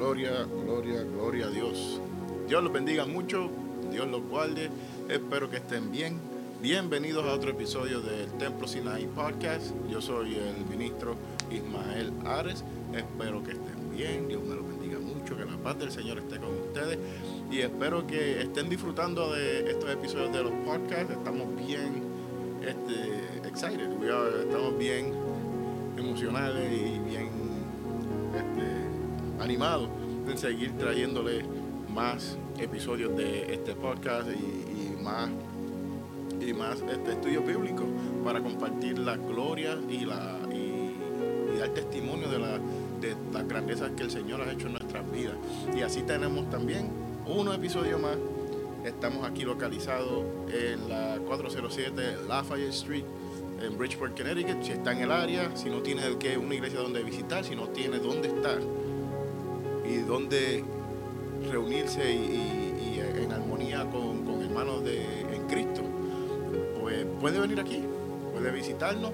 Gloria, gloria, gloria a Dios. Dios los bendiga mucho, Dios los guarde. Espero que estén bien. Bienvenidos a otro episodio del Templo Sinaí Podcast. Yo soy el ministro Ismael Ares. Espero que estén bien. Dios me los bendiga mucho. Que la paz del Señor esté con ustedes. Y espero que estén disfrutando de estos episodios de los podcasts. Estamos bien este, excited. Estamos bien emocionales y bien este, animados de seguir trayéndole más episodios de este podcast y, más y más este estudio bíblico para compartir la gloria y la y, dar testimonio de la de las grandezas que el Señor ha hecho en nuestras vidas. Y así tenemos también uno episodio más. Estamos aquí localizados en la 407 Lafayette Street en Bridgeport, Connecticut, si está en el área, si no tiene que una iglesia donde visitar, si no tiene dónde estar y dónde reunirse y, en armonía con, hermanos de, en Cristo, pues puede venir aquí, puede visitarnos,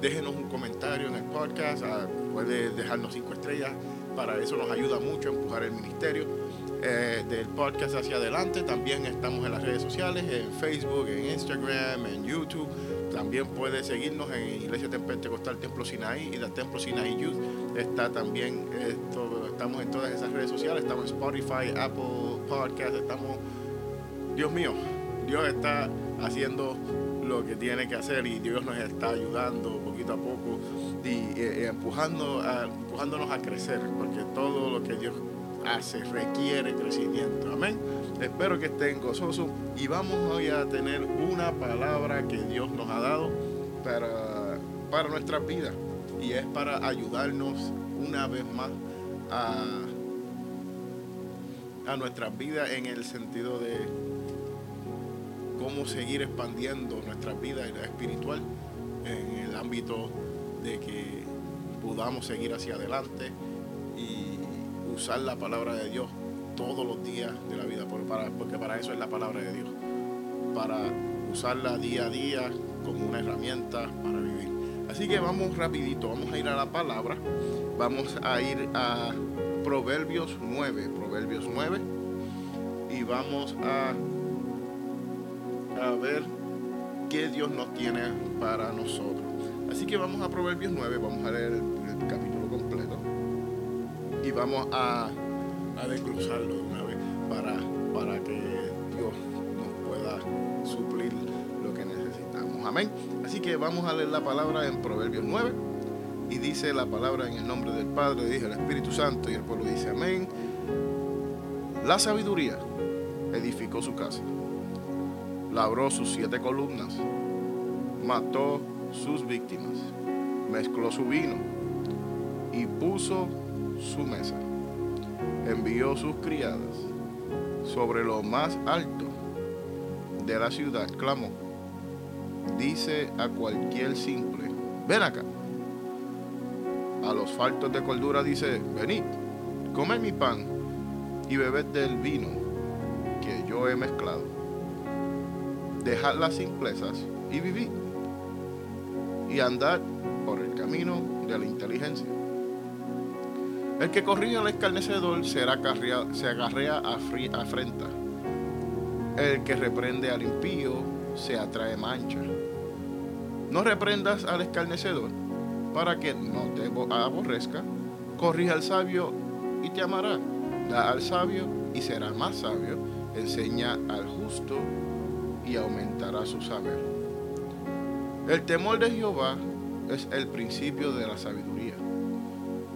déjenos un comentario en el podcast, ah, puede dejarnos cinco estrellas, para eso nos ayuda mucho a empujar el ministerio. Eh, del podcast hacia adelante. También estamos en las redes sociales, en Facebook, en Instagram, en YouTube. También puede seguirnos en Iglesia Pentecostal Templo Sinaí y del Templo Sinaí Youth. Está también, estamos en todas esas redes sociales, estamos en Spotify, Apple Podcast, estamos, Dios mío, Dios está haciendo lo que tiene que hacer y Dios nos está ayudando poquito a poco y, empujando empujándonos a crecer, porque todo lo que Dios hace requiere crecimiento. Amén. Espero que estén gozosos y vamos hoy a tener una palabra que Dios nos ha dado para, para nuestra vida y es para ayudarnos una vez más a, a nuestras vidas en el sentido de cómo seguir expandiendo nuestra vida espiritual en el ámbito de que podamos seguir hacia adelante y usar la palabra de Dios todos los días de la vida, porque para eso es la palabra de Dios, para usarla día a día como una herramienta para vivir. Así que vamos rapidito, vamos a ir a la palabra, vamos a ir a Proverbios 9, Proverbios 9, y vamos a, ver qué Dios nos tiene para nosotros. Así que vamos a Proverbios 9, vamos a leer el capítulo completo y vamos a a desglosarlo de una para, para que Dios nos pueda suplir lo que necesitamos. Amén. Así que vamos a leer la palabra en Proverbios 9 y dice la palabra en el nombre del Padre, dice el Espíritu Santo. Y el pueblo dice amén. La sabiduría edificó su casa, labró sus siete columnas, mató sus víctimas, mezcló su vino. Y puso su mesa. Envió sus criadas sobre lo más alto de la ciudad, clamó, dice a cualquier simple, ven acá. A los faltos de cordura dice, venid, comed mi pan y bebed del vino que yo he mezclado. Dejad las simplezas y vivid, y andad por el camino de la inteligencia el que corrige al escarnecedor será se agarrea a afrenta. El que reprende al impío se atrae mancha. No reprendas al escarnecedor para que no te aborrezca. Corrige al sabio y te amará. Da al sabio y será más sabio. Enseña al justo y aumentará su saber. El temor de Jehová es el principio de la sabiduría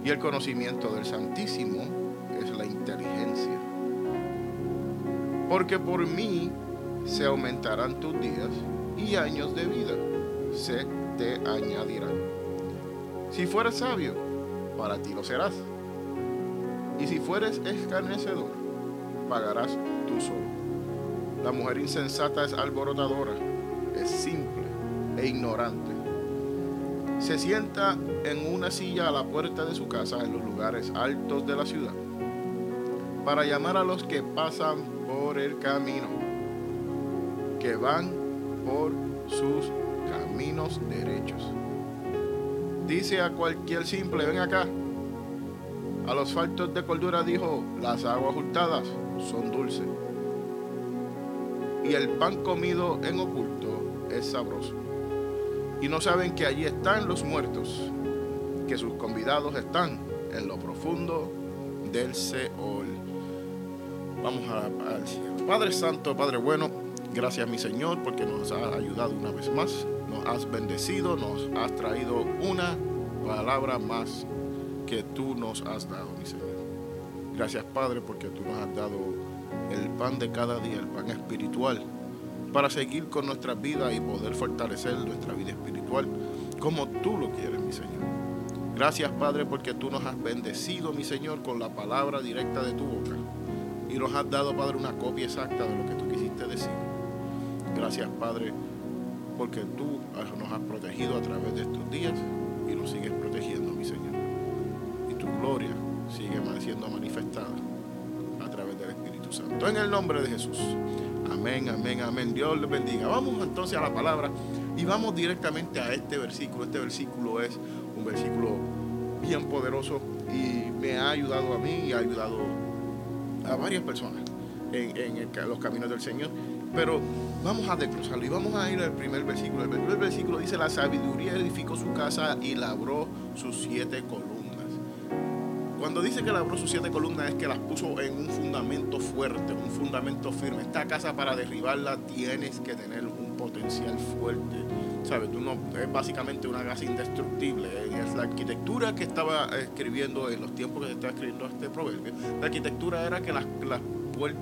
y el conocimiento del Santísimo es la inteligencia. Porque por mí se aumentarán tus días y años de vida se te añadirán. Si fueres sabio, para ti lo serás. Y si fueres escarnecedor, pagarás tú solo. La mujer insensata es alborotadora, es simple e ignorante se sienta en una silla a la puerta de su casa en los lugares altos de la ciudad para llamar a los que pasan por el camino, que van por sus caminos derechos. Dice a cualquier simple, ven acá. A los faltos de cordura dijo, las aguas hurtadas son dulces. Y el pan comido en oculto es sabroso. Y no saben que allí están los muertos, que sus convidados están en lo profundo del Seol. Vamos a, al Padre Santo, Padre bueno, gracias mi Señor porque nos ha ayudado una vez más, nos has bendecido, nos has traído una palabra más que tú nos has dado, mi Señor. Gracias Padre porque tú nos has dado el pan de cada día, el pan espiritual, para seguir con nuestra vida y poder fortalecer nuestra vida espiritual como tú lo quieres, mi Señor. Gracias Padre porque tú nos has bendecido, mi Señor, con la palabra directa de tu boca. Y nos has dado, Padre, una copia exacta de lo que tú quisiste decir. Gracias Padre porque tú nos has protegido a través de estos días y nos sigues protegiendo, mi Señor. Y tu gloria sigue siendo manifestada a través del Espíritu Santo. En el nombre de Jesús. Amén, amén, amén. Dios les bendiga. Vamos entonces a la palabra y vamos directamente a este versículo. Este versículo es un versículo bien poderoso y me ha ayudado a mí y ha ayudado a varias personas en, los caminos del Señor. Pero vamos a desglosarlo y vamos a ir al primer versículo. El primer versículo dice, la sabiduría edificó su casa y labró sus siete columnas. Cuando dice que labró sus siete columnas es que las puso en un fundamento fuerte, un fundamento firme. Esta casa para derribarla tienes que tener un potencial fuerte. ¿Sabes? Tú no, es básicamente una casa indestructible. Es la arquitectura que estaba escribiendo en los tiempos que se estaba escribiendo este proverbio. La arquitectura era que las, las,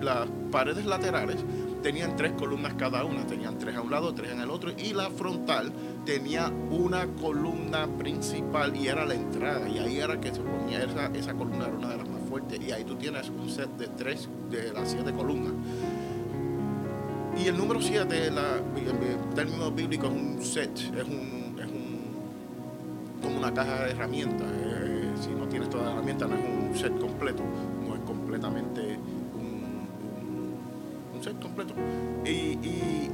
las paredes laterales tenían tres columnas cada una, tenían tres a un lado, tres en el otro, y la frontal tenía una columna principal y era la entrada, y ahí era que se ponía esa, esa columna, era una de las más fuertes, y ahí tú tienes un set de tres, de las siete columnas. Y el número siete, en términos bíblicos, es un set, es un, como una caja de herramientas. Eh, si no tienes toda la herramienta, no es un set completo, no es completamente completo. Y, y,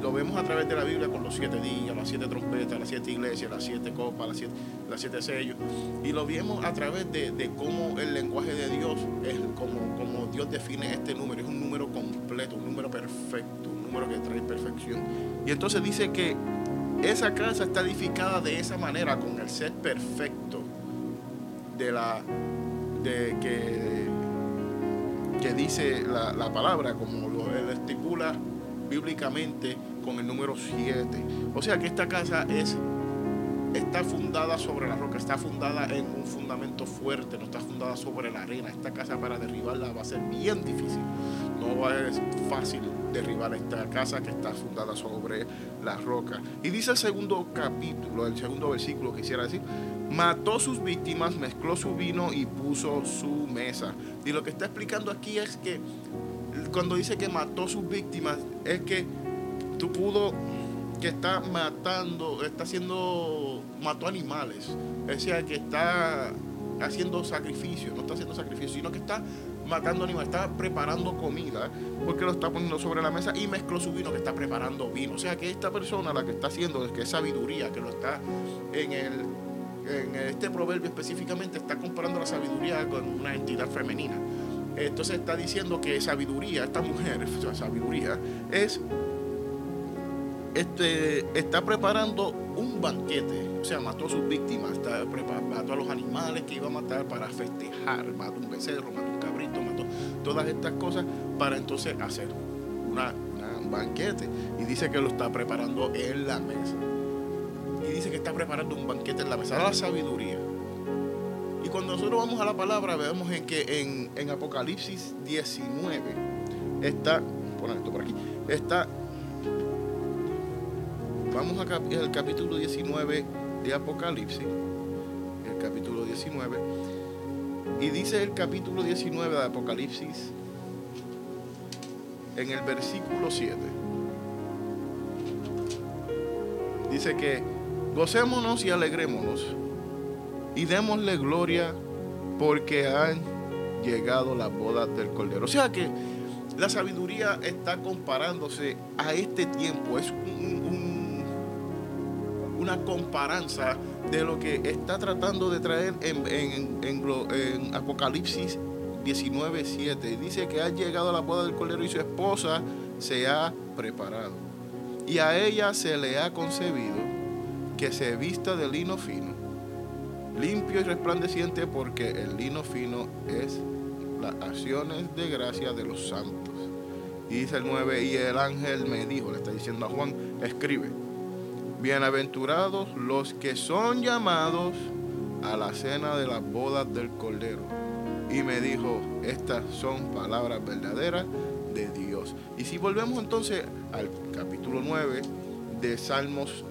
lo vemos a través de la Biblia con los siete días, las siete trompetas, las siete iglesias, las siete copas, las siete, las siete sellos. Y lo vemos a través de, de cómo el lenguaje de Dios es como, como Dios define este número. Es un número completo, un número perfecto, un número que trae perfección. Y entonces dice que esa casa está edificada de esa manera, con el set perfecto de la de que que dice la, palabra, como lo estipula bíblicamente con el número 7. O sea que esta casa es está fundada sobre la roca, está fundada en un fundamento fuerte, no está fundada sobre la arena. Esta casa para derribarla va a ser bien difícil. No va a ser fácil derribar esta casa que está fundada sobre la roca. Y dice el segundo capítulo, el segundo versículo, quisiera decir, mató sus víctimas, mezcló su vino y puso su mesa. Y lo que está explicando aquí es que cuando dice que mató sus víctimas, es que tú pudo que está matando, está haciendo, mató animales. Es decir, que está haciendo sacrificio, no está haciendo sacrificio, sino que está matando animales, está preparando comida, porque lo está poniendo sobre la mesa y mezcló su vino que está preparando vino. O sea que esta persona la que está haciendo, que es sabiduría, que lo está en el en este proverbio específicamente está comparando la sabiduría con una entidad femenina. Entonces está diciendo que sabiduría, esta mujer, sabiduría, es este, está preparando un banquete. O sea, mató a sus víctimas, está mató a los animales que iba a matar para festejar, mató un becerro, mató un cabrito, mató todas estas cosas para entonces hacer una, un banquete. Y dice que lo está preparando en la mesa. Y dice que está preparando un banquete en la mesa, la sabiduría. Y cuando nosotros vamos a la palabra, vemos en que en, en Apocalipsis 19 está, poner esto por aquí, está Vamos al capítulo 19 de Apocalipsis, el capítulo 19, y dice el capítulo 19 de Apocalipsis en el versículo 7. Dice que gocémonos y alegrémonos y démosle gloria porque han llegado las bodas del Cordero. O sea que la sabiduría está comparándose a este tiempo, es un, una comparanza de lo que está tratando de traer en, en, Apocalipsis 19, 7. Dice que ha llegado la boda del Cordero y su esposa se ha preparado. Y a ella se le ha concebido que se vista de lino fino, limpio y resplandeciente, porque el lino fino es las acciones de gracia de los santos. Y dice el 9, y el ángel me dijo, le está diciendo a Juan, escribe Bienaventurados los que son llamados a la cena de las bodas del Cordero. Y me dijo, estas son palabras verdaderas de Dios. Y si volvemos entonces al capítulo 9 de Salmos,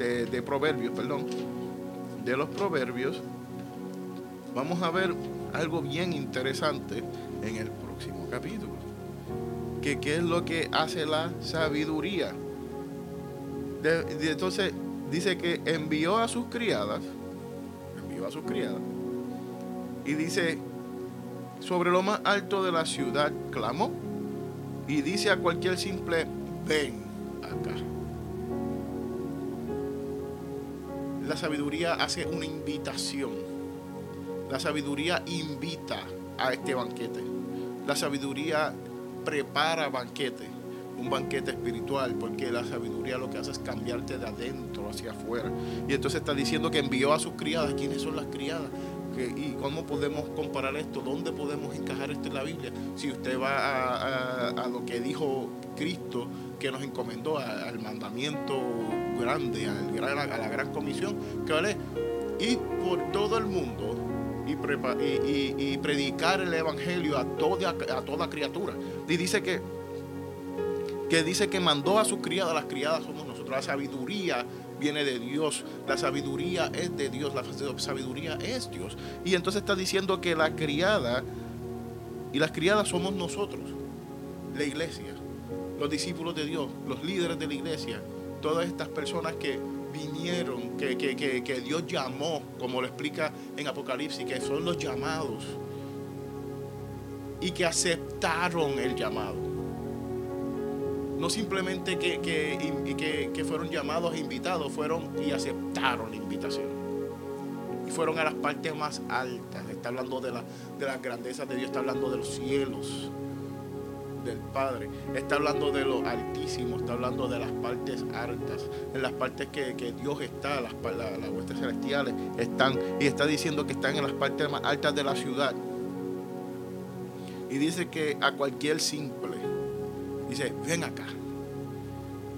de, de Proverbios, perdón, de los Proverbios, vamos a ver algo bien interesante en el próximo capítulo. Que qué es lo que hace la sabiduría entonces dice que envió a sus criadas, envió a sus criadas, y dice, sobre lo más alto de la ciudad clamó, y dice a cualquier simple, ven acá. La sabiduría hace una invitación. La sabiduría invita a este banquete. La sabiduría prepara banquete un banquete espiritual, porque la sabiduría lo que hace es cambiarte de adentro hacia afuera. Y entonces está diciendo que envió a sus criadas. ¿Quiénes son las criadas? ¿Y cómo podemos comparar esto? ¿Dónde podemos encajar esto en la Biblia? Si usted va a, lo que dijo Cristo, que nos encomendó al mandamiento grande, a la gran comisión, que vale, ir por todo el mundo y, y, y, predicar el evangelio a toda, a toda criatura. Y dice que que dice que mandó a sus criadas, las criadas somos nosotros, la sabiduría viene de Dios, la sabiduría es de Dios, la sabiduría es Dios. Y entonces está diciendo que la criada y las criadas somos nosotros, la iglesia, los discípulos de Dios, los líderes de la iglesia, todas estas personas que vinieron, que, que Dios llamó, como lo explica en Apocalipsis, que son los llamados y que aceptaron el llamado no simplemente que, que, fueron llamados e invitados, fueron y aceptaron la invitación. Y fueron a las partes más altas. Está hablando de, la, de las grandezas de Dios, está hablando de los cielos del Padre. Está hablando de lo altísimo, está hablando de las partes altas, en las partes que, Dios está, las, las huestes celestiales están, y está diciendo que están en las partes más altas de la ciudad. Y dice que a cualquier simple Dice, ven acá.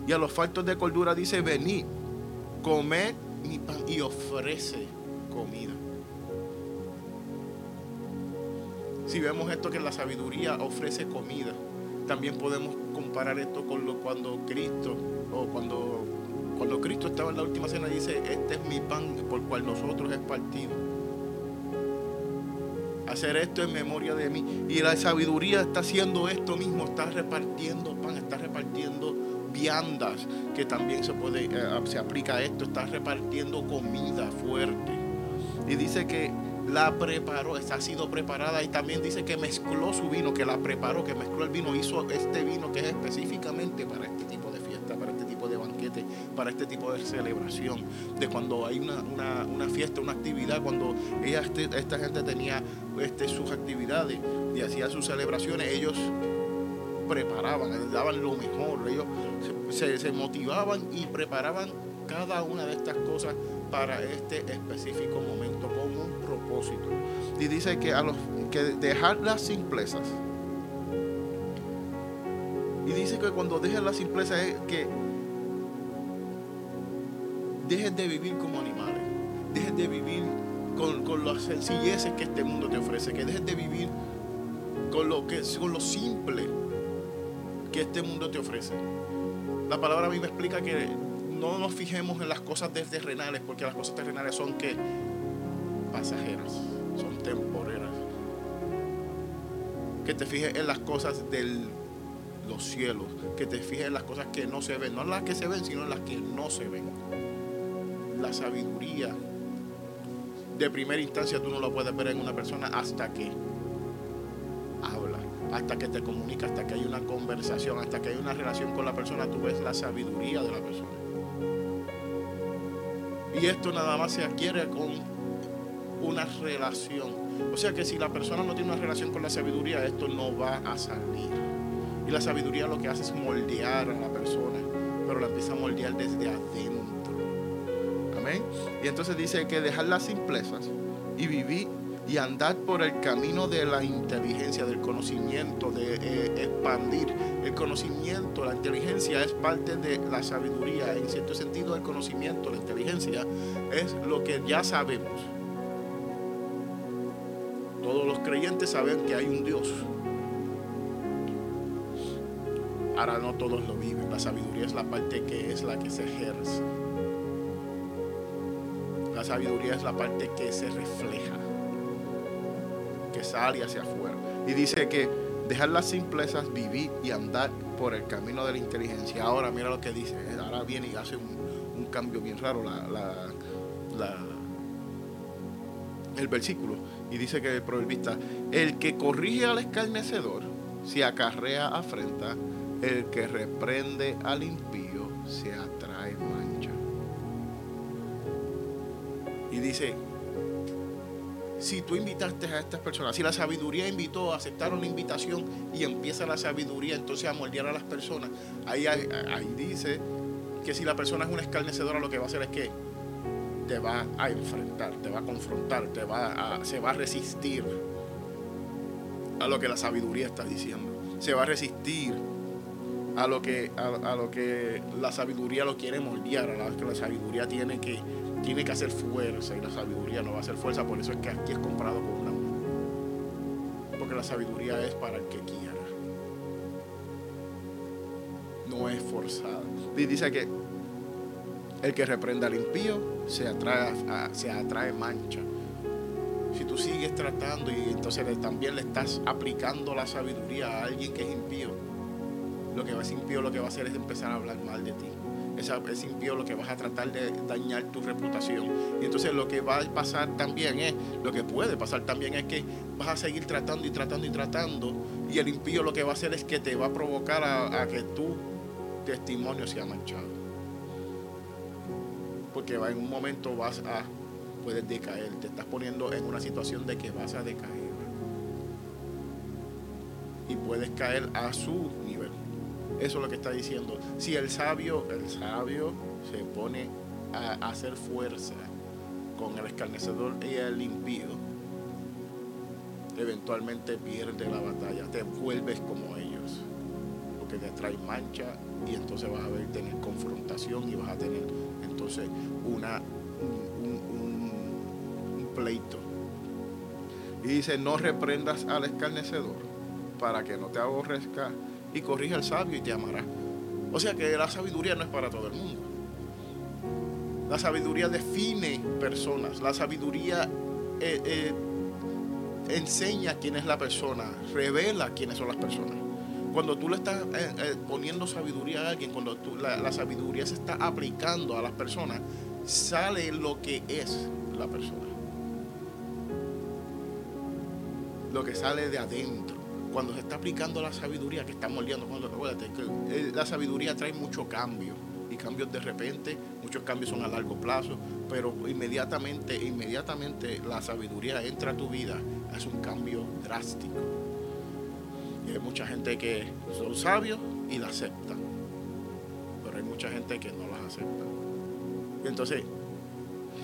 Y a los faltos de cordura dice, venid, comed mi pan y ofrece comida. Si vemos esto que la sabiduría ofrece comida, también podemos comparar esto con lo cuando Cristo o cuando cuando Cristo estaba en la última cena dice, este es mi pan por cual nosotros es partido hacer esto en memoria de mí. Y la sabiduría está haciendo esto mismo, está repartiendo pan, está repartiendo viandas, que también se puede, eh, se aplica a esto, está repartiendo comida fuerte. Y dice que la preparó, ha sido preparada y también dice que mezcló su vino, que la preparó, que mezcló el vino, hizo este vino que es específicamente para este tipo de fiesta, para este tipo de banquete, para este tipo de celebración, de cuando hay una, una fiesta, una actividad, cuando este, esta gente tenía este, sus actividades y hacía sus celebraciones, ellos preparaban, daban lo mejor, ellos se, motivaban y preparaban cada una de estas cosas para este específico momento Y dice que a los que dejar las simplezas. Y dice que cuando dejen la simpleza es que dejen de vivir como animales, dejen de vivir con, con las sencilleces que este mundo te ofrece, que dejes de vivir con lo, que, con lo simple que este mundo te ofrece. La palabra a mí me explica que no nos fijemos en las cosas terrenales, porque las cosas terrenales son que pasajeras, son temporeras. Que te fijes en las cosas de los cielos, que te fijes en las cosas que no se ven, no las que se ven, sino las que no se ven. La sabiduría de primera instancia tú no lo puedes ver en una persona hasta que habla, hasta que te comunica, hasta que hay una conversación, hasta que hay una relación con la persona, tú ves la sabiduría de la persona. Y esto nada más se adquiere con una relación. O sea que si la persona no tiene una relación con la sabiduría, esto no va a salir. Y la sabiduría lo que hace es moldear a la persona, pero la empieza a moldear desde adentro. Amén. Y entonces dice que dejar las simplezas y vivir y andar por el camino de la inteligencia, del conocimiento, de eh, expandir. El conocimiento, la inteligencia es parte de la sabiduría. En cierto sentido, el conocimiento, la inteligencia es lo que ya sabemos. Todos los creyentes saben que hay un Dios. Ahora no todos lo viven. La sabiduría es la parte que es la que se ejerce. La sabiduría es la parte que se refleja que sale hacia afuera. Y dice que dejar las simplezas, vivir y andar por el camino de la inteligencia. Ahora mira lo que dice, ahora viene y hace un, cambio bien raro el versículo. Y dice que el proverbista, el que corrige al escarnecedor, se acarrea afrenta, el que reprende al impío, se atrae mancha. Y dice, si tú invitaste a estas personas, si la sabiduría invitó, aceptaron la invitación y empieza la sabiduría entonces a moldear a las personas, ahí, ahí, dice que si la persona es una escarnecedora, lo que va a hacer es que te va a enfrentar, te va a confrontar, te va a, se va a resistir a lo que la sabiduría está diciendo. Se va a resistir a lo que, a, lo que la sabiduría lo quiere moldear, a lo que la sabiduría tiene que tiene que hacer fuerza y la sabiduría no va a hacer fuerza, por eso es que aquí es comprado con una Porque la sabiduría es para el que quiera. No es forzada. Dice que el que reprenda al impío se atrae, mancha. Si tú sigues tratando y entonces también le estás aplicando la sabiduría a alguien que es impío, lo que va a ser impío lo que va a hacer es empezar a hablar mal de ti ese impío lo que vas a tratar de dañar tu reputación. Y entonces lo que va a pasar también es, lo que puede pasar también es que vas a seguir tratando y tratando y tratando. Y el impío lo que va a hacer es que te va a provocar a, que tu testimonio sea manchado. Porque en un momento vas a, puedes decaer, te estás poniendo en una situación de que vas a decaer. Y puedes caer a su nivel. Eso es lo que está diciendo. Si el sabio, el sabio se pone a hacer fuerza con el escarnecedor y el impío, eventualmente pierde la batalla, te vuelves como ellos, porque te trae mancha y entonces vas a ver tener confrontación y vas a tener entonces una un pleito. Y dice, no reprendas al escarnecedor para que no te aborrezca y corrige al sabio y te amará. O sea que la sabiduría no es para todo el mundo. La sabiduría define personas. La sabiduría eh, eh, enseña quién es la persona, revela quiénes son las personas. Cuando tú le estás eh, poniendo sabiduría a alguien, cuando la, la sabiduría se está aplicando a las personas, sale lo que es la persona. Lo que sale de adentro cuando se está aplicando la sabiduría que está moldeando, cuando, que eh, la sabiduría trae mucho cambio y cambios de repente, muchos cambios son a largo plazo, pero inmediatamente, inmediatamente la sabiduría entra a tu vida, es un cambio drástico. Hay mucha gente que son sabios y la aceptan, pero hay mucha gente que no las acepta. Entonces,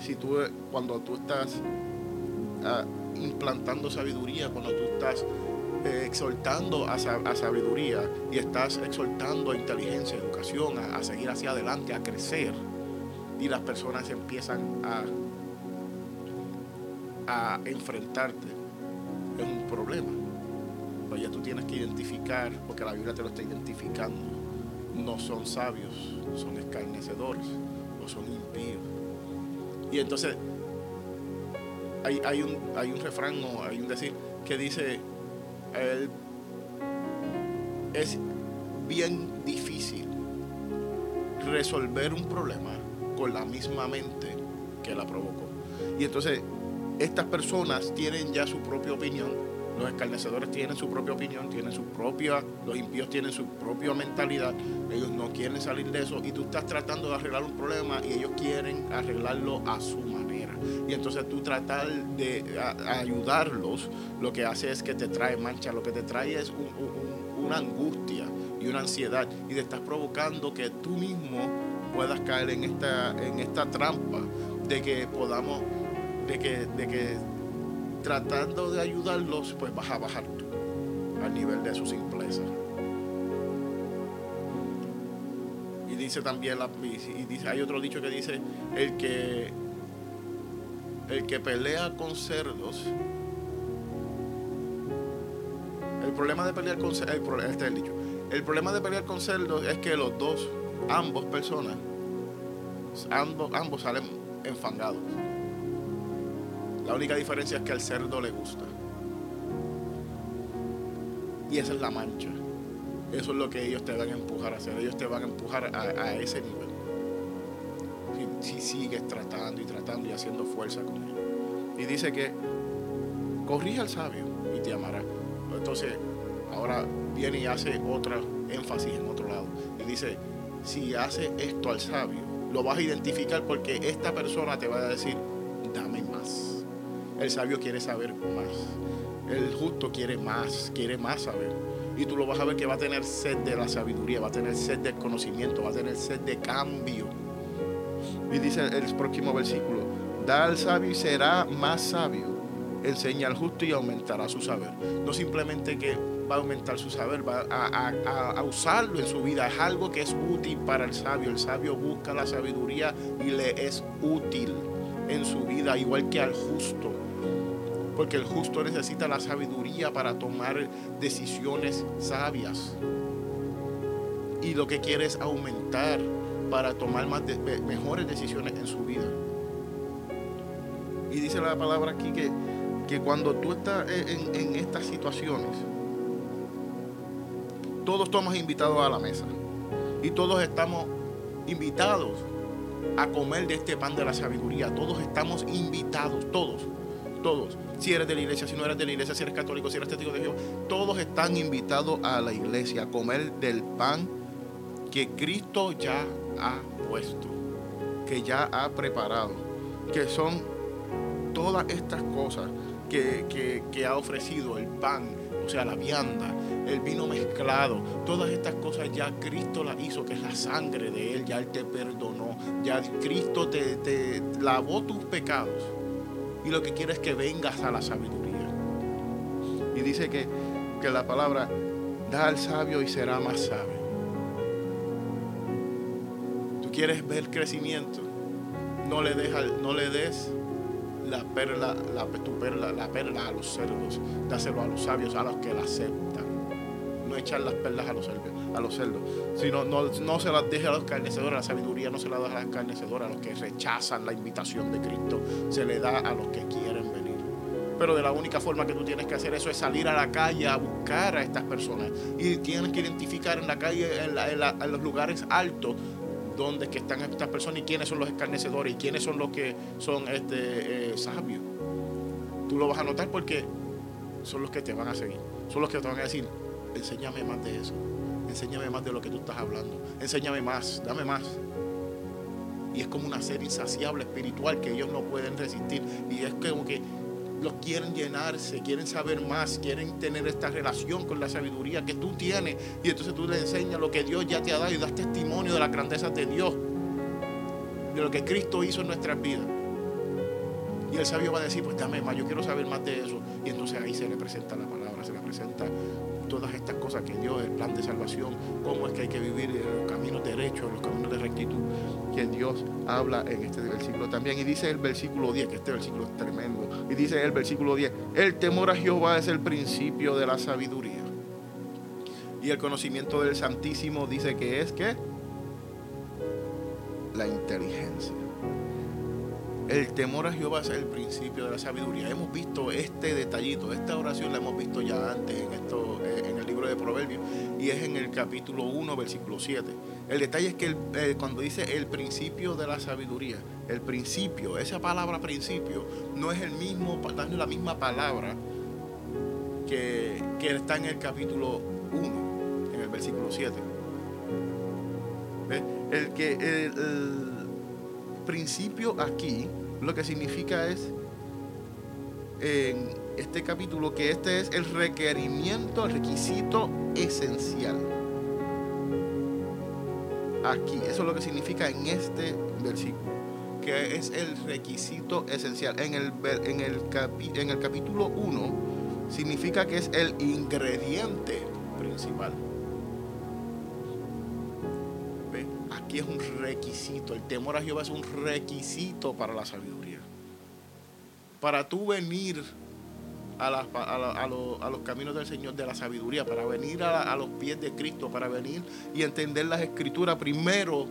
si tú, cuando tú estás ah, implantando sabiduría, cuando tú estás eh, exhortando a, sabiduría y estás exhortando a inteligencia, educación, a, seguir hacia adelante, a crecer, y las personas empiezan a enfrentarte, es un problema. Pues ya tú tienes que identificar, porque la Biblia te lo está identificando, no son sabios, son escarnecedores o son impíos. Y entonces hay, hay, un, hay un refrán o hay un decir que dice, es bien difícil resolver un problema con la misma mente que la provocó. Y entonces estas personas tienen ya su propia opinión, Los escarnecedores tienen su propia opinión, tienen su propia, los impíos tienen su propia mentalidad, ellos no quieren salir de eso y tú estás tratando de arreglar un problema y ellos quieren arreglarlo a su manera. Y entonces tú tratar de ayudarlos, lo que hace es que te trae mancha, lo que te trae es una angustia y una ansiedad y te estás provocando que tú mismo puedas caer en esta, en esta trampa de que podamos, de que, de que tratando de ayudarlos, pues vas a bajar tú al nivel de su simpleza. Y dice también, la, y dice, hay otro dicho que dice, el que, el que pelea con cerdos, el problema de pelear con cerdos, este es el dicho, el problema de pelear con cerdos es que los dos, ambos personas, ambos, ambos salen enfangados. La única diferencia es que al cerdo le gusta. Y esa es la mancha. Eso es lo que ellos te van a empujar a hacer. Ellos te van a empujar a, ese nivel. Si, sigues tratando y tratando y haciendo fuerza con él. Y dice que corrige al sabio y te amará. Entonces, ahora viene y hace otra énfasis en otro lado. Y dice, si hace esto al sabio, lo vas a identificar porque esta persona te va a decir, dame. El sabio quiere saber más. El justo quiere más, quiere más saber. Y tú lo vas a ver que va a tener sed de la sabiduría, va a tener sed del conocimiento, va a tener sed de cambio. Y dice el próximo versículo, da al sabio y será más sabio. Enseña al justo y aumentará su saber. No simplemente que va a aumentar su saber, va a, usarlo en su vida. Es algo que es útil para el sabio. El sabio busca la sabiduría y le es útil en su vida, igual que al justo. Porque el justo necesita la sabiduría para tomar decisiones sabias. Y lo que quiere es aumentar para tomar más mejores decisiones en su vida. Y dice la palabra aquí que, que cuando tú estás en, en estas situaciones, todos estamos invitados a la mesa. Y todos estamos invitados a comer de este pan de la sabiduría. Todos estamos invitados, todos, todos. Si eres de la iglesia, si no eres de la iglesia, si eres católico, si eres testigo de Dios, todos están invitados a la iglesia a comer del pan que Cristo ya ha puesto, que ya ha preparado, que son todas estas cosas que, que ha ofrecido el pan, o sea, la vianda, el vino mezclado, todas estas cosas ya Cristo las hizo, que es la sangre de Él, ya Él te perdonó, ya Cristo te, lavó tus pecados. Y lo que quiere es que vengas a la sabiduría. Y dice que, que la palabra da al sabio y será más sabio. Tú quieres ver crecimiento, no le, deja, no le des la perla, la, tu perla, la perla a los cerdos, dáselo a los sabios, a los que la aceptan no echar las perlas a los cerdos, a los sino no, se las deje a los carnecedores, la sabiduría no se la da a los carnecedores, a los que rechazan la invitación de Cristo, se le da a los que quieren venir. Pero de la única forma que tú tienes que hacer eso es salir a la calle a buscar a estas personas. Y tienes que identificar en la calle, en, los lugares altos, dónde que están estas personas y quiénes son los escarnecedores y quiénes son los que son este, eh, sabios. Tú lo vas a notar porque son los que te van a seguir. Son los que te van a decir, enséñame más de eso. Enséñame más de lo que tú estás hablando. Enséñame más, dame más. Y es como una sed insaciable espiritual que ellos no pueden resistir. Y es como que los quieren llenarse, quieren saber más, quieren tener esta relación con la sabiduría que tú tienes. Y entonces tú les enseñas lo que Dios ya te ha dado y das testimonio de las grandezas de Dios, de lo que Cristo hizo en nuestras vidas. Y el sabio va a decir, pues dame más, yo quiero saber más de eso. Y entonces ahí se le presenta la palabra, se le presenta todas estas cosas que Dios, el plan de salvación, cómo es que hay que vivir en los caminos derechos, en los caminos de rectitud, que Dios habla en este versículo también. Y dice el versículo 10, que este versículo es tremendo, y dice el versículo 10, el temor a Jehová es el principio de la sabiduría. Y el conocimiento del Santísimo dice que es que la inteligencia. El temor a Jehová es el principio de la sabiduría. Hemos visto este detallito, esta oración la hemos visto ya antes en, esto, eh, en el libro de Proverbios y es en el capítulo 1, versículo 7. El detalle es que eh, cuando dice el principio de la sabiduría, el principio, esa palabra principio, no es el mismo, no la misma palabra que, que está en el capítulo 1, en el versículo 7. El que el, principio aquí lo que significa es en este capítulo que este es el requerimiento, el requisito esencial. Aquí, eso es lo que significa en este versículo, que es el requisito esencial. En el, en el, en el capítulo 1 significa que es el ingrediente principal. Aquí es un requisito. El temor a Jehová es un requisito para la sabiduría. Para tú venir a, los caminos del Señor de la sabiduría, para venir a, los pies de Cristo, para venir y entender las escrituras, primero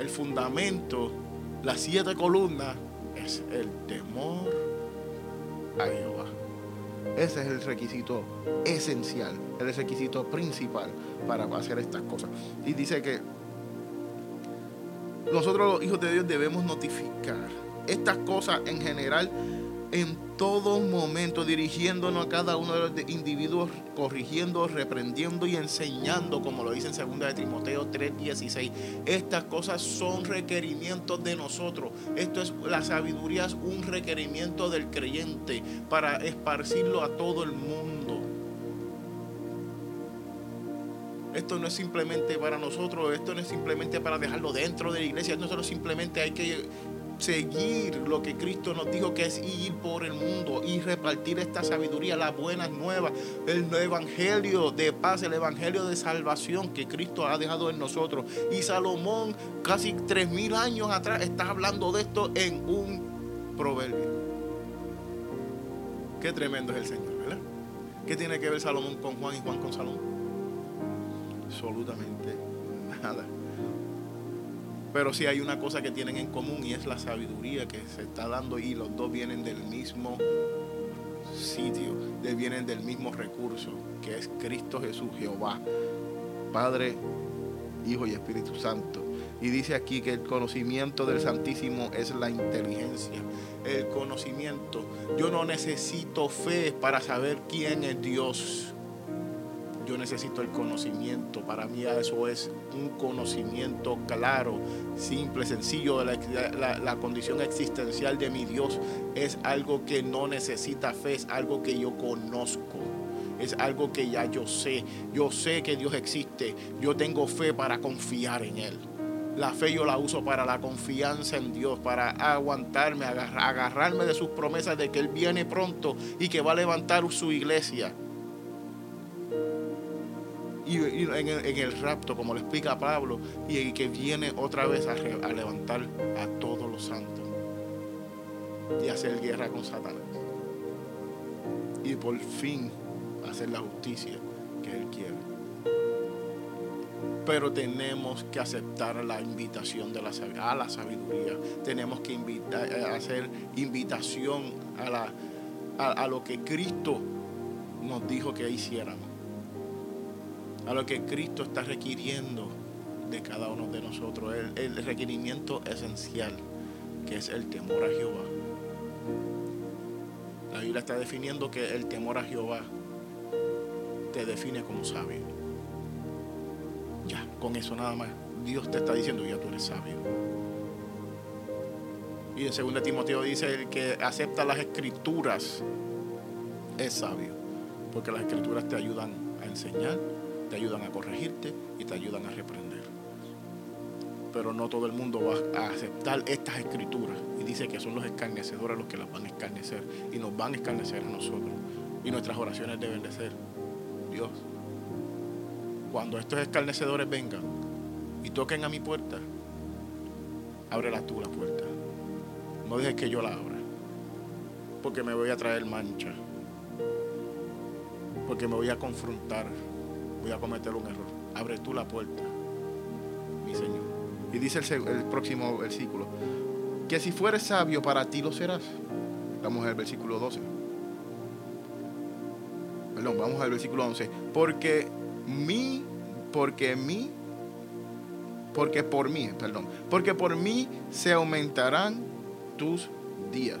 el fundamento, las siete columnas, es el temor a Jehová. Ese es el requisito esencial, el requisito principal para hacer estas cosas. Y dice que nosotros los hijos de Dios debemos notificar estas cosas en general en todo momento, dirigiéndonos a cada uno de los individuos, corrigiendo, reprendiendo y enseñando, como lo dice en 2 de Timoteo 3:16. Estas cosas son requerimientos de nosotros. Esto es la sabiduría es un requerimiento del creyente para esparcirlo a todo el mundo. Esto no es simplemente para nosotros, esto no es simplemente para dejarlo dentro de la iglesia, no solo simplemente hay que seguir lo que Cristo nos dijo que es ir por el mundo y repartir esta sabiduría, las buenas nuevas, el evangelio de paz, el evangelio de salvación que Cristo ha dejado en nosotros. Y Salomón, casi tres mil años atrás, está hablando de esto en un proverbio. Qué tremendo es el Señor, ¿verdad? ¿Qué tiene que ver Salomón con Juan y Juan con Salomón? Absolutamente nada. Pero sí hay una cosa que tienen en común y es la sabiduría que se está dando y los dos vienen del mismo sitio, vienen del mismo recurso, que es Cristo Jesús, Jehová, Padre, Hijo y Espíritu Santo. Y dice aquí que el conocimiento del Santísimo es la inteligencia. El conocimiento. Yo no necesito fe para saber quién es Dios yo necesito el conocimiento. Para mí eso es un conocimiento claro, simple, sencillo de la, condición existencial de mi Dios. Es algo que no necesita fe, es algo que yo conozco. Es algo que ya yo sé. Yo sé que Dios existe. Yo tengo fe para confiar en Él. La fe yo la uso para la confianza en Dios, para aguantarme, agarrarme de sus promesas de que Él viene pronto y que va a levantar su iglesia y, en, el, rapto, como lo explica Pablo, y, que viene otra vez a, levantar a todos los santos y hacer guerra con Satanás. Y por fin hacer la justicia que Él quiere. Pero tenemos que aceptar la invitación de la, a la sabiduría. Tenemos que eh, hacer invitación a lo que Cristo nos dijo que hiciéramos a lo que Cristo está requiriendo de cada uno de nosotros, el, requerimiento esencial, que es el temor a Jehová. La Biblia está definiendo que el temor a Jehová te define como sabio. Ya, con eso nada más. Dios te está diciendo, ya tú eres sabio. Y en 2 Timoteo dice, el que acepta las escrituras es sabio, porque las escrituras te ayudan a enseñar, te ayudan a corregirte y te ayudan a reprender. Pero no todo el mundo va a aceptar estas escrituras. Y dice que son los escarnecedores los que las van a escarnecer. Y nos van a escarnecer a nosotros. Y nuestras oraciones deben de ser, Dios, cuando estos escarnecedores vengan y toquen a mi puerta, ábrela tú la puerta. No dejes que yo la abra. Porque me voy a traer mancha. Porque me voy a confrontar voy a cometer un error. Abre tú la puerta, mi Señor. Y dice el, próximo versículo, que si fueres sabio para ti lo serás. Vamos al versículo 12. Perdón, vamos al versículo 11. Porque mi, porque mi, porque por mí, perdón, porque por mí se aumentarán tus días.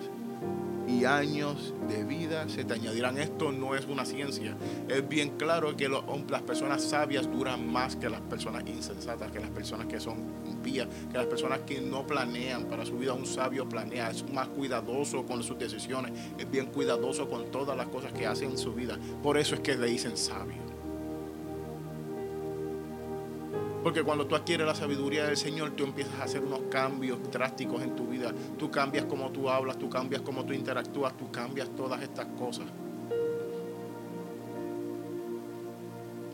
Y años de vida se te añadirán. Esto no es una ciencia. Es bien claro que las personas sabias duran más que las personas insensatas, que las personas que son impías, que las personas que no planean para su vida. Un sabio planea, es más cuidadoso con sus decisiones, es bien cuidadoso con todas las cosas que hace en su vida. Por eso es que le dicen sabio. Porque cuando tú adquieres la sabiduría del Señor, tú empiezas a hacer unos cambios drásticos en tu vida. Tú cambias como tú hablas, tú cambias como tú interactúas, tú cambias todas estas cosas.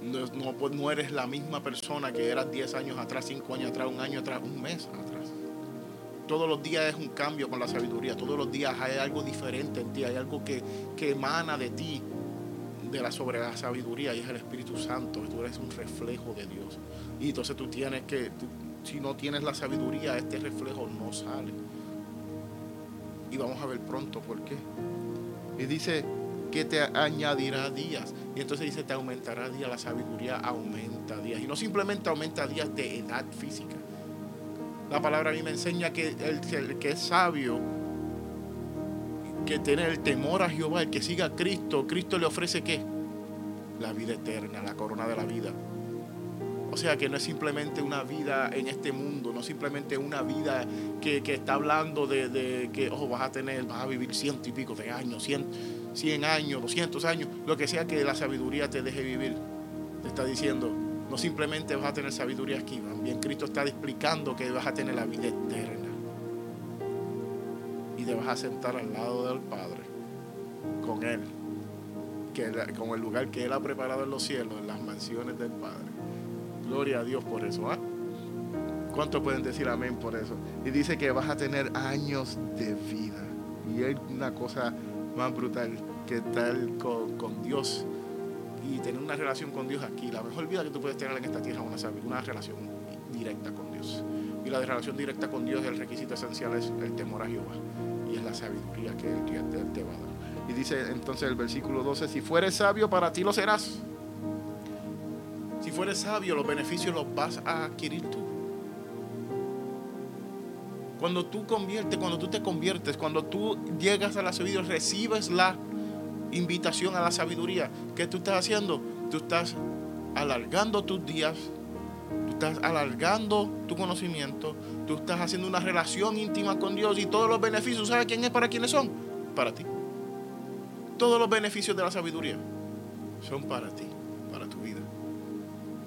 No, pues, eres la misma persona que eras 10 años atrás, 5 años atrás, un año atrás, un mes atrás. Todos los días es un cambio con la sabiduría. Todos los días hay algo diferente en ti, hay algo que emana de ti de la sobre la sabiduría y es el Espíritu Santo. Tú eres un reflejo de Dios. Y entonces tú tienes que, si no tienes la sabiduría, este reflejo no sale. Y vamos a ver pronto por qué. Y dice que te añadirá días. Y entonces dice, te aumentará días. La sabiduría aumenta días. Y no simplemente aumenta días de edad física. La palabra a mí me enseña que el que es sabio que tiene el temor a Jehová, el que siga a Cristo, Cristo le ofrece qué? La vida eterna, la corona de la vida. O sea que no es simplemente una vida en este mundo, no simplemente una vida que, está hablando de, que oh, vas a tener, vas a vivir ciento y pico de años, cien, cien años, doscientos años, lo que sea que la sabiduría te deje vivir. Te está diciendo, no simplemente vas a tener sabiduría aquí, también Cristo está explicando que vas a tener la vida eterna y te vas a sentar al lado del Padre con Él, que, con el lugar que Él ha preparado en los cielos, en las mansiones del Padre. Gloria a Dios por eso. ¿ah? ¿Cuántos pueden decir amén por eso? Y dice que vas a tener años de vida. Y es una cosa más brutal que estar con, con Dios y tener una relación con Dios aquí. La mejor vida que tú puedes tener en esta tierra es una, una relación directa con Dios. Y la relación directa con Dios, el requisito esencial es el temor a Jehová y es la sabiduría que Él, te va a dar. Y dice entonces el versículo 12, si fueres sabio, para ti lo serás. Si fueres sabio, los beneficios los vas a adquirir tú. Cuando tú conviertes, cuando tú te conviertes, cuando tú llegas a la sabiduría, recibes la invitación a la sabiduría. ¿Qué tú estás haciendo? Tú estás alargando tus días, estás alargando tu conocimiento, tú estás haciendo una relación íntima con Dios y todos los beneficios, ¿sabes quién es para quiénes son? Para ti. Todos los beneficios de la sabiduría son para ti, para tu vida.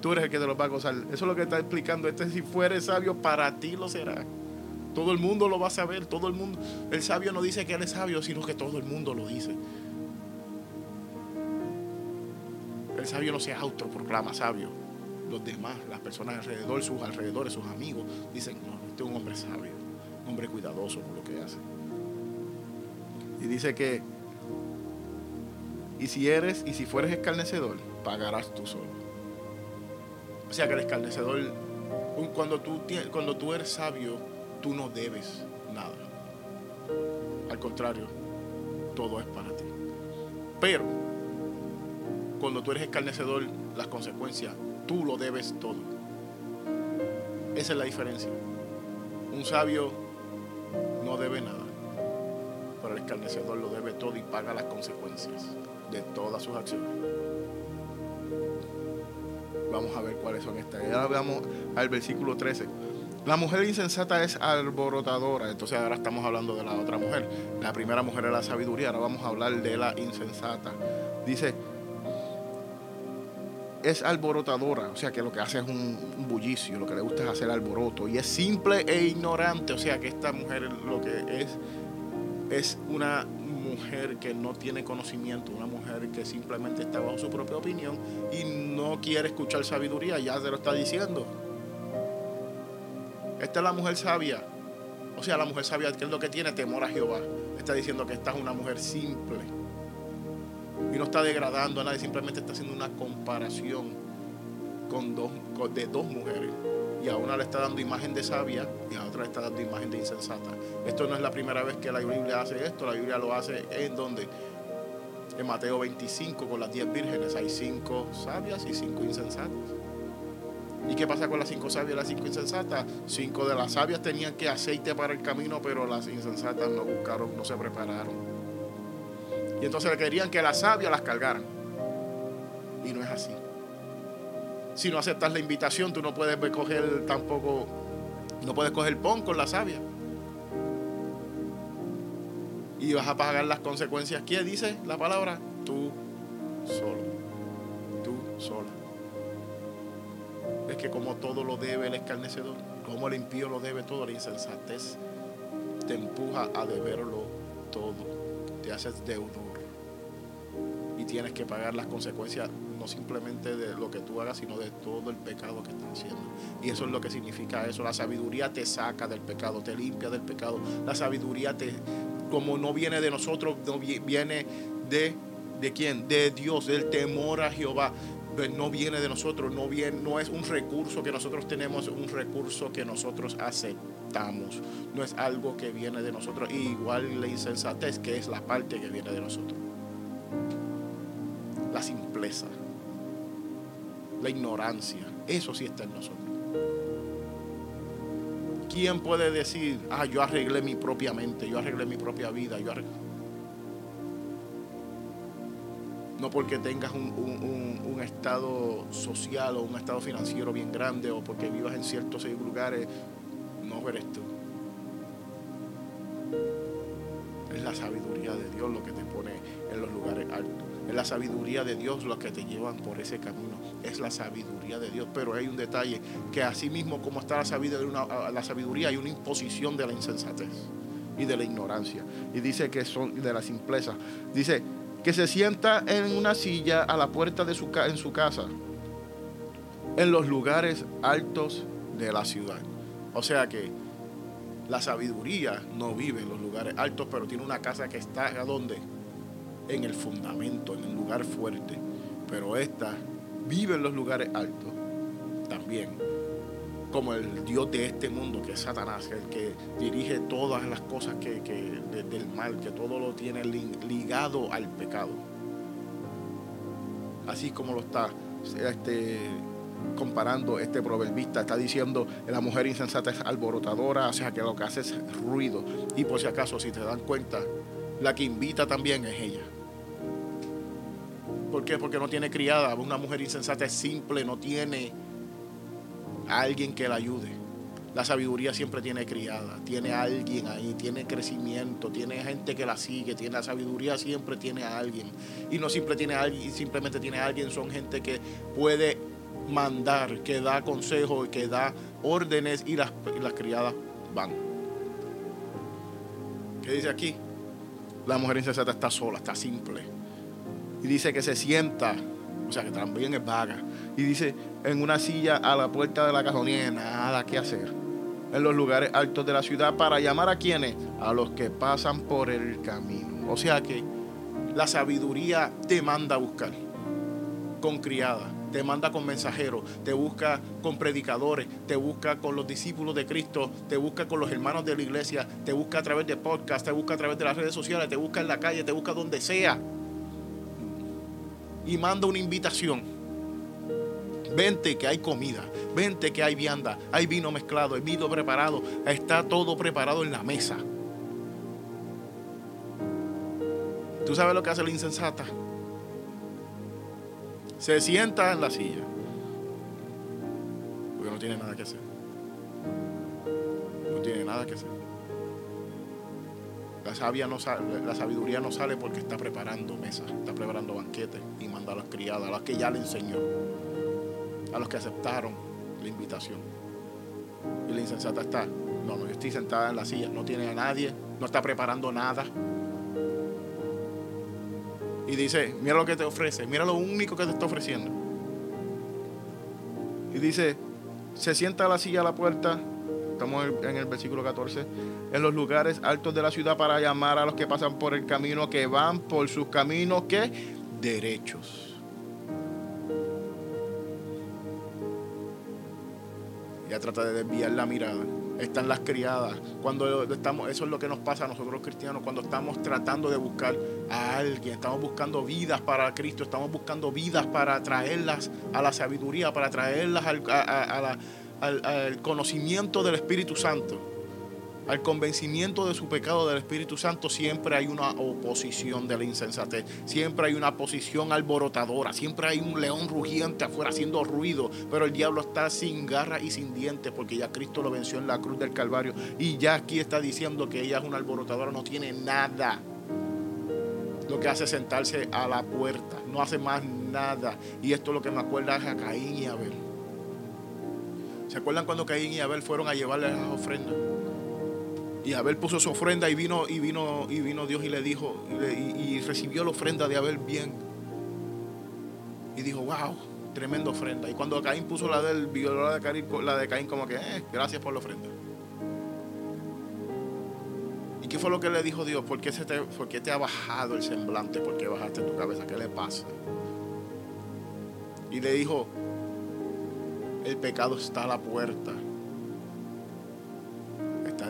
Tú eres el que te los va a gozar. Eso es lo que está explicando. Este si fueres sabio, para ti lo será. Todo el mundo lo va a saber, todo el mundo. El sabio no dice que él es sabio, sino que todo el mundo lo dice. El sabio no se autoproclama sabio los demás, las personas alrededor, sus alrededores, sus amigos, dicen, no, este es un hombre sabio, un hombre cuidadoso con lo que hace. Y dice que, y si eres, y si fueres escarnecedor, pagarás tú solo. O sea que el escarnecedor, cuando tú, cuando tú eres sabio, tú no debes nada. Al contrario, todo es para ti. Pero, cuando tú eres escarnecedor, las consecuencias tú lo debes todo. Esa es la diferencia. Un sabio no debe nada, pero el escarnecedor lo debe todo y paga las consecuencias de todas sus acciones. Vamos a ver cuáles son estas. ahora vamos al versículo 13. La mujer insensata es alborotadora. Entonces ahora estamos hablando de la otra mujer. La primera mujer es la sabiduría. Ahora vamos a hablar de la insensata. Dice, es alborotadora, o sea que lo que hace es un, bullicio, lo que le gusta es hacer alboroto. Y es simple e ignorante, o sea que esta mujer lo que es es una mujer que no tiene conocimiento, una mujer que simplemente está bajo su propia opinión y no quiere escuchar sabiduría, ya se lo está diciendo. Esta es la mujer sabia. O sea, la mujer sabia, que es lo que tiene temor a Jehová. Está diciendo que esta es una mujer simple y no está degradando a nadie, simplemente está haciendo una comparación con dos, de dos mujeres. Y a una le está dando imagen de sabia y a otra le está dando imagen de insensata. Esto no es la primera vez que la Biblia hace esto, la Biblia lo hace en donde en Mateo 25 con las diez vírgenes hay cinco sabias y cinco insensatas. ¿Y qué pasa con las cinco sabias y las cinco insensatas? Cinco de las sabias tenían que aceite para el camino, pero las insensatas no buscaron, no se prepararon Y entonces le querían que las sabias las cargaran. Y no es así. Si no aceptas la invitación, tú no puedes coger tampoco, no puedes coger pon con la sabia. Y vas a pagar las consecuencias. ¿Qué dice la palabra? Tú solo. Tú sola. Es que como todo lo debe el escarnecedor, como el impío lo debe todo, la insensatez te empuja a deberlo todo. Haces deudor. Y tienes que pagar las consecuencias no simplemente de lo que tú hagas, sino de todo el pecado que estás haciendo. Y eso es lo que significa eso. La sabiduría te saca del pecado, te limpia del pecado. La sabiduría te, como no viene de nosotros, no viene de, ¿de quién? De Dios, del temor a Jehová. No viene de nosotros, no, es un recurso que nosotros tenemos, es un recurso que nosotros aceptamos. No es algo que viene de nosotros. igual la insensatez, que es la parte que viene de nosotros. La simpleza, la ignorancia, eso sí está en nosotros. ¿Quién puede decir, ah, yo arreglé mi propia mente, yo arreglé mi propia vida, yo No porque tengas un, un, estado social o un estado financiero bien grande o porque vivas en ciertos lugares, no eres tú. Es la sabiduría de Dios lo que te pone en los lugares altos. Es la sabiduría de Dios lo que te llevan por ese camino. Es la sabiduría de Dios. Pero hay un detalle, que así mismo como está la sabiduría, la sabiduría hay una imposición de la insensatez y de la ignorancia. Y dice que son de la simpleza. Dice que se sienta en una silla a la puerta de su, en su casa, en los lugares altos de la ciudad. O sea que la sabiduría no vive en los lugares altos, pero tiene una casa que está a dónde? en el fundamento, en el lugar fuerte, pero esta vive en los lugares altos también, como el Dios de este mundo, que es Satanás, el que dirige todas las cosas que, del mal, que todo lo tiene ligado al pecado. Así como lo está este, comparando este proverbista, está diciendo la mujer insensata es alborotadora, o sea que lo que hace es ruido. Y por si acaso, si te dan cuenta, la que invita también es ella. ¿Por qué? Porque no tiene criada. Una mujer insensata es simple, no tiene alguien que la ayude. La sabiduría siempre tiene criada, tiene alguien ahí, tiene crecimiento, tiene gente que la sigue, tiene la sabiduría siempre tiene a alguien. Y no siempre tiene a alguien, simplemente tiene a alguien, son gente que puede mandar, que da consejos, que da órdenes y las, y las criadas van. ¿Qué dice aquí? La mujer insensata está sola, está simple y dice que se sienta, o sea que también es vaga, y dice en una silla a la puerta de la cajonía, nada que hacer, en los lugares altos de la ciudad para llamar a quienes, a los que pasan por el camino. O sea que la sabiduría te manda a buscar con criada, te manda con mensajeros, te busca con predicadores, te busca con los discípulos de Cristo, te busca con los hermanos de la iglesia, te busca a través de podcast, te busca a través de las redes sociales, te busca en la calle, te busca donde sea y manda una invitación. Vente que hay comida, vente que hay vianda, hay vino mezclado, hay vino preparado, está todo preparado en la mesa. ¿Tú sabes lo que hace la insensata? Se sienta en la silla. Porque no tiene nada que hacer. No tiene nada que hacer. La, sabia no sale, la sabiduría no sale porque está preparando mesas, está preparando banquetes y manda a las criadas, a las que ya le enseñó, a los que aceptaron la invitación. Y la insensata está, no, no, yo estoy sentada en la silla, no tiene a nadie, no está preparando nada. Y dice, mira lo que te ofrece, mira lo único que te está ofreciendo. Y dice, se sienta a la silla a la puerta estamos en el versículo 14, en los lugares altos de la ciudad para llamar a los que pasan por el camino, que van por sus caminos que derechos. Trata de desviar la mirada. Están las criadas. Cuando estamos, eso es lo que nos pasa a nosotros los cristianos, cuando estamos tratando de buscar a alguien, estamos buscando vidas para Cristo, estamos buscando vidas para traerlas a la sabiduría, para traerlas a la al, conocimiento del Espíritu Santo. Al convencimiento de su pecado del Espíritu Santo, siempre hay una oposición de la insensatez, siempre hay una posición alborotadora, siempre hay un león rugiente afuera haciendo ruido, pero el diablo está sin garra y sin dientes porque ya Cristo lo venció en la cruz del Calvario y ya aquí está diciendo que ella es una alborotadora, no tiene nada. Lo que hace es sentarse a la puerta, no hace más nada. Y esto es lo que me acuerda a Caín y Abel. ¿Se acuerdan cuando Caín y Abel fueron a llevarle las ofrendas? Y Abel puso su ofrenda y vino, y vino, y vino Dios y le dijo, y, recibió la ofrenda de Abel bien. Y dijo, wow, tremenda ofrenda. Y cuando Caín puso la de él, la de Caín, la de como que, eh, gracias por la ofrenda. ¿Y qué fue lo que le dijo Dios? ¿Por qué, se te, ¿Por qué te ha bajado el semblante? ¿Por qué bajaste tu cabeza? ¿Qué le pasa? Y le dijo, el pecado está a la puerta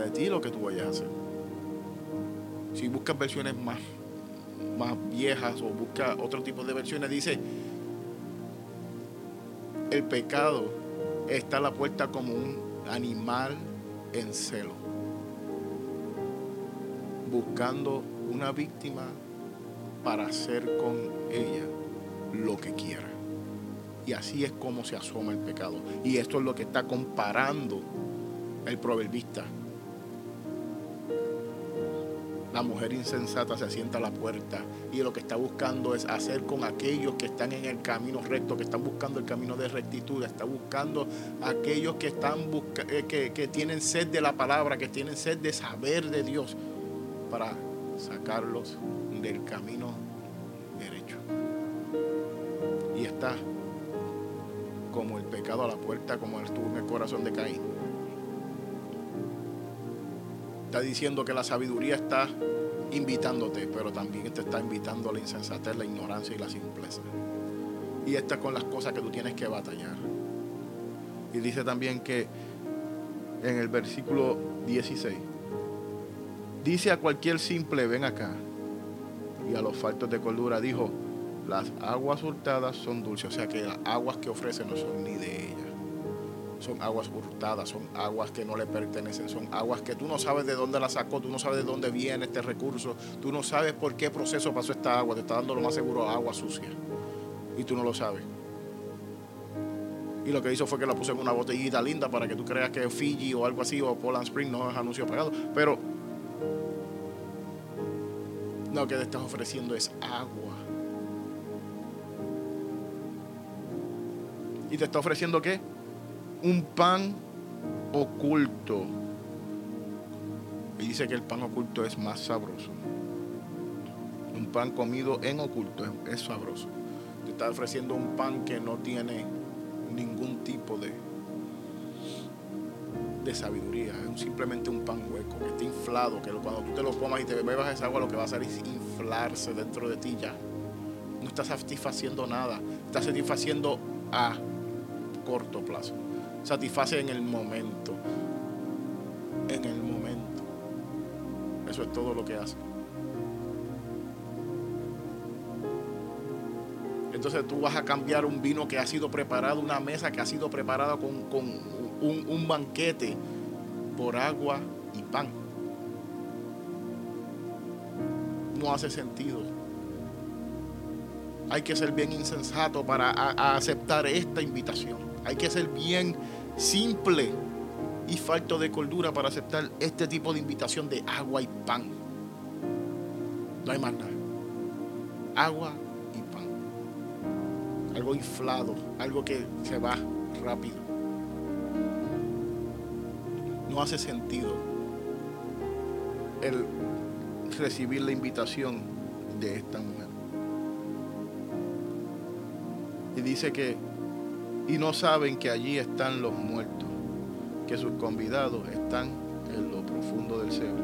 de ti lo que tú vayas a hacer. Si buscas versiones más, más viejas o buscas otro tipo de versiones, dice, el pecado está a la puerta como un animal en celo, buscando una víctima para hacer con ella lo que quiera. Y así es como se asoma el pecado. Y esto es lo que está comparando el proverbista la mujer insensata se sienta a la puerta y lo que está buscando es hacer con aquellos que están en el camino recto, que están buscando el camino de rectitud, está buscando aquellos que están eh, que, que tienen sed de la palabra, que tienen sed de saber de Dios, para sacarlos del camino derecho. Y está como el pecado a la puerta, como estuvo en el corazón de Caín está diciendo que la sabiduría está invitándote, pero también te está invitando a la insensatez, la ignorancia y la simpleza. Y estas con las cosas que tú tienes que batallar. Y dice también que en el versículo 16, dice a cualquier simple, ven acá. Y a los faltos de cordura dijo, las aguas hurtadas son dulces, o sea que las aguas que ofrece no son ni de ella son aguas hurtadas, son aguas que no le pertenecen, son aguas que tú no sabes de dónde la sacó, tú no sabes de dónde viene este recurso, tú no sabes por qué proceso pasó esta agua, te está dando lo más seguro agua sucia y tú no lo sabes. Y lo que hizo fue que la puso en una botellita linda para que tú creas que Fiji o algo así o Poland Spring, no es anuncio pagado, pero lo que te estás ofreciendo es agua. ¿Y te está ofreciendo qué? Un pan oculto. Y dice que el pan oculto es más sabroso. Un pan comido en oculto es, sabroso. Te está ofreciendo un pan que no tiene ningún tipo de, de sabiduría. Es simplemente un pan hueco, que está inflado, que cuando tú te lo comas y te bebas esa agua, lo que va a hacer es inflarse dentro de ti ya. No está satisfaciendo nada. Está satisfaciendo a corto plazo satisface en el momento. En el momento. Eso es todo lo que hace. Entonces tú vas a cambiar un vino que ha sido preparado, una mesa que ha sido preparada con, un, un banquete por agua y pan. No hace sentido. Hay que ser bien insensato para aceptar esta invitación. Hay que ser bien simple y falto de cordura para aceptar este tipo de invitación de agua y pan. No hay más nada. Agua y pan. Algo inflado, algo que se va rápido. No hace sentido el recibir la invitación de esta mujer. Y dice que y no saben que allí están los muertos, que sus convidados están en lo profundo del cielo.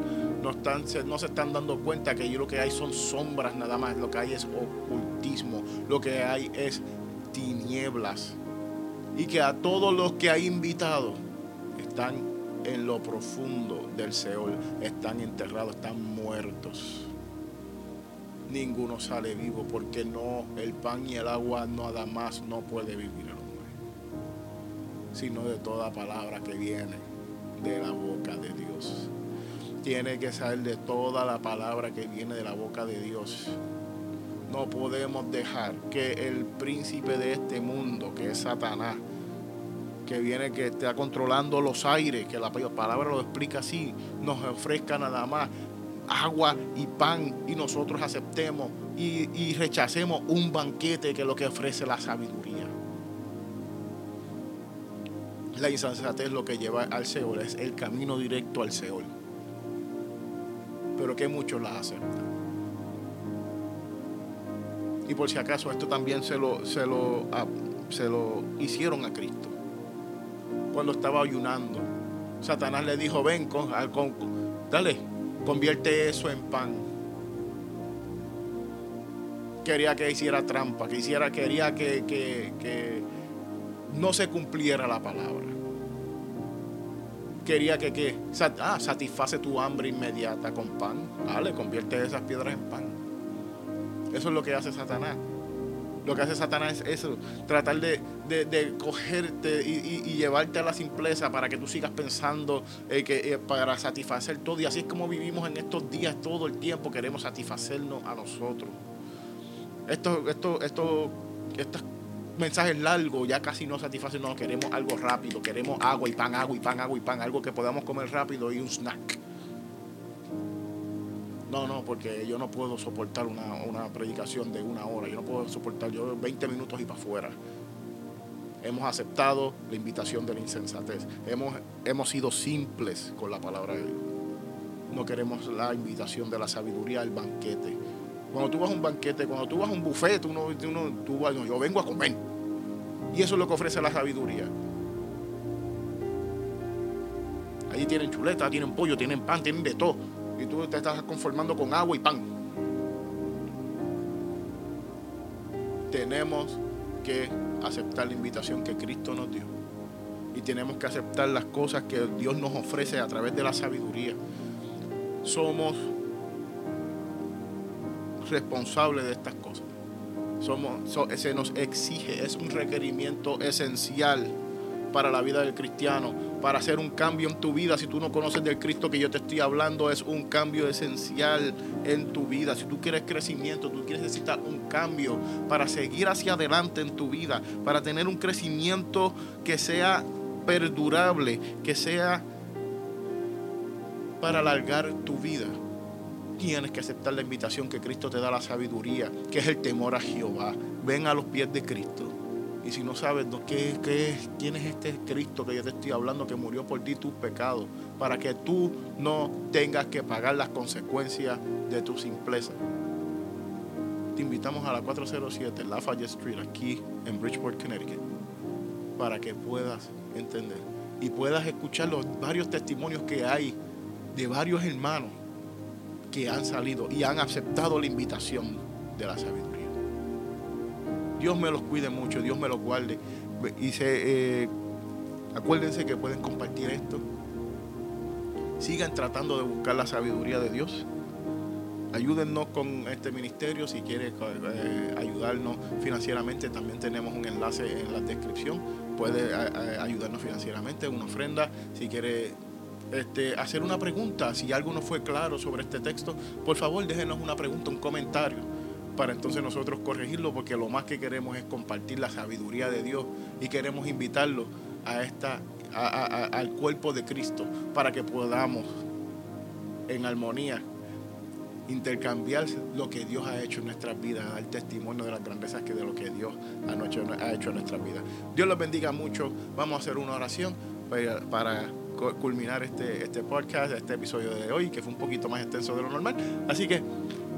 No, están, no se están dando cuenta que allí lo que hay son sombras nada más, lo que hay es ocultismo, lo que hay es tinieblas. Y que a todos los que ha invitado están en lo profundo del Seol, están enterrados, están muertos. Ninguno sale vivo porque no, el pan y el agua nada más no puede vivir sino de toda palabra que viene de la boca de Dios. tiene que salir de toda la palabra que viene de la boca de Dios. No podemos dejar que el príncipe de este mundo, que es Satanás, que viene, que está controlando los aires, que la palabra lo explica así, nos ofrezca nada más agua y pan y nosotros aceptemos y, y rechacemos un banquete que es lo que ofrece la sabiduría. La insensatez lo que lleva al Seol, es el camino directo al Seol. Pero que muchos la aceptan. Y por si acaso esto también se lo, se lo, se lo hicieron a Cristo. Cuando estaba ayunando. Satanás le dijo, ven, con, con, dale, convierte eso en pan. Quería que hiciera trampa, que hiciera, quería que, que, no se cumpliera la palabra. Quería que, que ah, satisface tu hambre inmediata con pan. Dale, convierte esas piedras en pan. Eso es lo que hace Satanás. Lo que hace Satanás es eso, tratar de, cogerte y, llevarte a la simpleza para que tú sigas pensando eh, que eh, para satisfacer todo. Y así es como vivimos en estos días todo el tiempo, queremos satisfacernos a nosotros. Esto, esto, esto, estos mensajes largos ya casi no satisfacen, no, queremos algo rápido, queremos agua y pan, agua y pan, agua y pan, algo que podamos comer rápido y un snack. No, no, porque yo no puedo soportar una, predicación de una hora. Yo no puedo soportar yo 20 minutos y para afuera. Hemos aceptado la invitación de la insensatez. Hemos, hemos sido simples con la palabra de Dios. No queremos la invitación de la sabiduría al banquete. Cuando tú vas a un banquete, cuando tú vas a un buffet, tú vas, yo vengo a comer. Y eso es lo que ofrece la sabiduría. Allí tienen chuleta, tienen pollo, tienen pan, tienen de todo y tú te estás conformando con agua y pan. Tenemos que aceptar la invitación que Cristo nos dio. Y tenemos que aceptar las cosas que Dios nos ofrece a través de la sabiduría. Somos responsables de estas cosas. Somos, se nos exige, es un requerimiento esencial para la vida del cristiano, para hacer un cambio en tu vida. Si tú no conoces del Cristo que yo te estoy hablando, es un cambio esencial en tu vida. Si tú quieres crecimiento, tú quieres necesitar un cambio para seguir hacia adelante en tu vida, para tener un crecimiento que sea perdurable, que sea para alargar tu vida. Tienes que aceptar la invitación que Cristo te da la sabiduría, que es el temor a Jehová. Ven a los pies de Cristo y si no sabes ¿qué, qué, quién es este Cristo que yo te estoy hablando que murió por ti tus pecados, para que tú no tengas que pagar las consecuencias de tu simpleza. Te invitamos a la 407 Lafayette Street aquí en Bridgeport, Connecticut, para que puedas entender y puedas escuchar los varios testimonios que hay de varios hermanos que han salido y han aceptado la invitación de la sabiduría. Dios me los cuide mucho, Dios me los guarde. Y se, eh, acuérdense que pueden compartir esto. Sigan tratando de buscar la sabiduría de Dios. Ayúdennos con este ministerio. Si quiere eh, ayudarnos financieramente, también tenemos un enlace en la descripción. Puede eh, ayudarnos financieramente, una ofrenda. Si quiere este, hacer una pregunta, si algo no fue claro sobre este texto, por favor déjenos una pregunta, un comentario para entonces nosotros corregirlo, porque lo más que queremos es compartir la sabiduría de Dios y queremos invitarlo a esta, al cuerpo de Cristo para que podamos en armonía intercambiar lo que Dios ha hecho en nuestras vidas, dar testimonio de las grandezas que de lo que Dios ha hecho, en nuestras vidas. Dios los bendiga mucho. Vamos a hacer una oración para culminar este, este podcast, este episodio de hoy, que fue un poquito más extenso de lo normal. Así que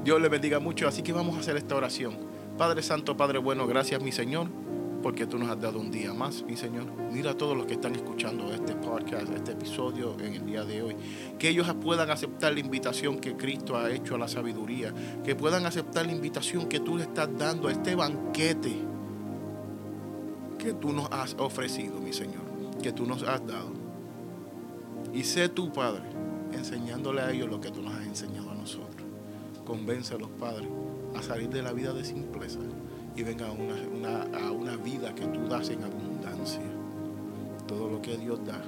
Dios le bendiga mucho. Así que vamos a hacer esta oración. Padre Santo, Padre bueno, gracias mi Señor, porque tú nos has dado un día más, mi Señor. Mira a todos los que están escuchando este podcast, este episodio en el día de hoy. Que ellos puedan aceptar la invitación que Cristo ha hecho a la sabiduría. Que puedan aceptar la invitación que tú le estás dando a este banquete que tú nos has ofrecido, mi Señor. Que tú nos has dado. Y sé tú, Padre, enseñándole a ellos lo que tú nos has enseñado a nosotros convence a los padres a salir de la vida de simpleza y venga a una, vida que tú das en abundancia. Todo lo que Dios da,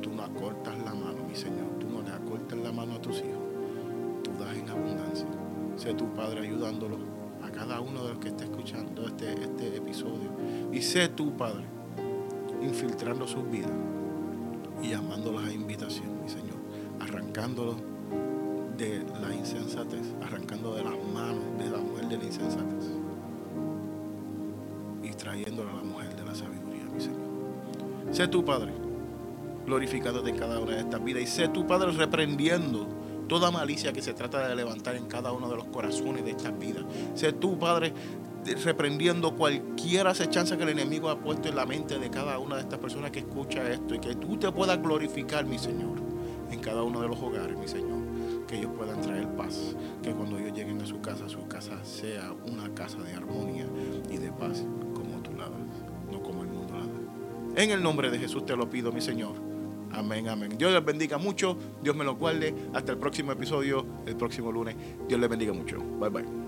tú no acortas la mano, mi Señor. Tú no le acortas la mano a tus hijos. Tú das en abundancia. Sé tu Padre ayudándolo a cada uno de los que está escuchando este, este episodio. Y sé tu Padre infiltrando sus vidas y llamándolos a invitación, mi Señor. Arrancándolos de la insensatez, arrancando de las manos de la mujer de la insensatez y trayéndolo a la mujer de la sabiduría, mi Señor. Sé tu Padre, glorificándote en cada una de estas vidas y sé tu Padre reprendiendo toda malicia que se trata de levantar en cada uno de los corazones de estas vidas. Sé tu Padre reprendiendo cualquier acechanza que el enemigo ha puesto en la mente de cada una de estas personas que escucha esto y que tú te puedas glorificar, mi Señor, en cada uno de los hogares, mi Señor que ellos puedan traer paz, que cuando ellos lleguen a su casa, su casa sea una casa de armonía y de paz como tú la das, no como el mundo la da. En el nombre de Jesús te lo pido, mi Señor. Amén, amén. Dios les bendiga mucho, Dios me lo guarde. Hasta el próximo episodio, el próximo lunes. Dios les bendiga mucho. Bye bye.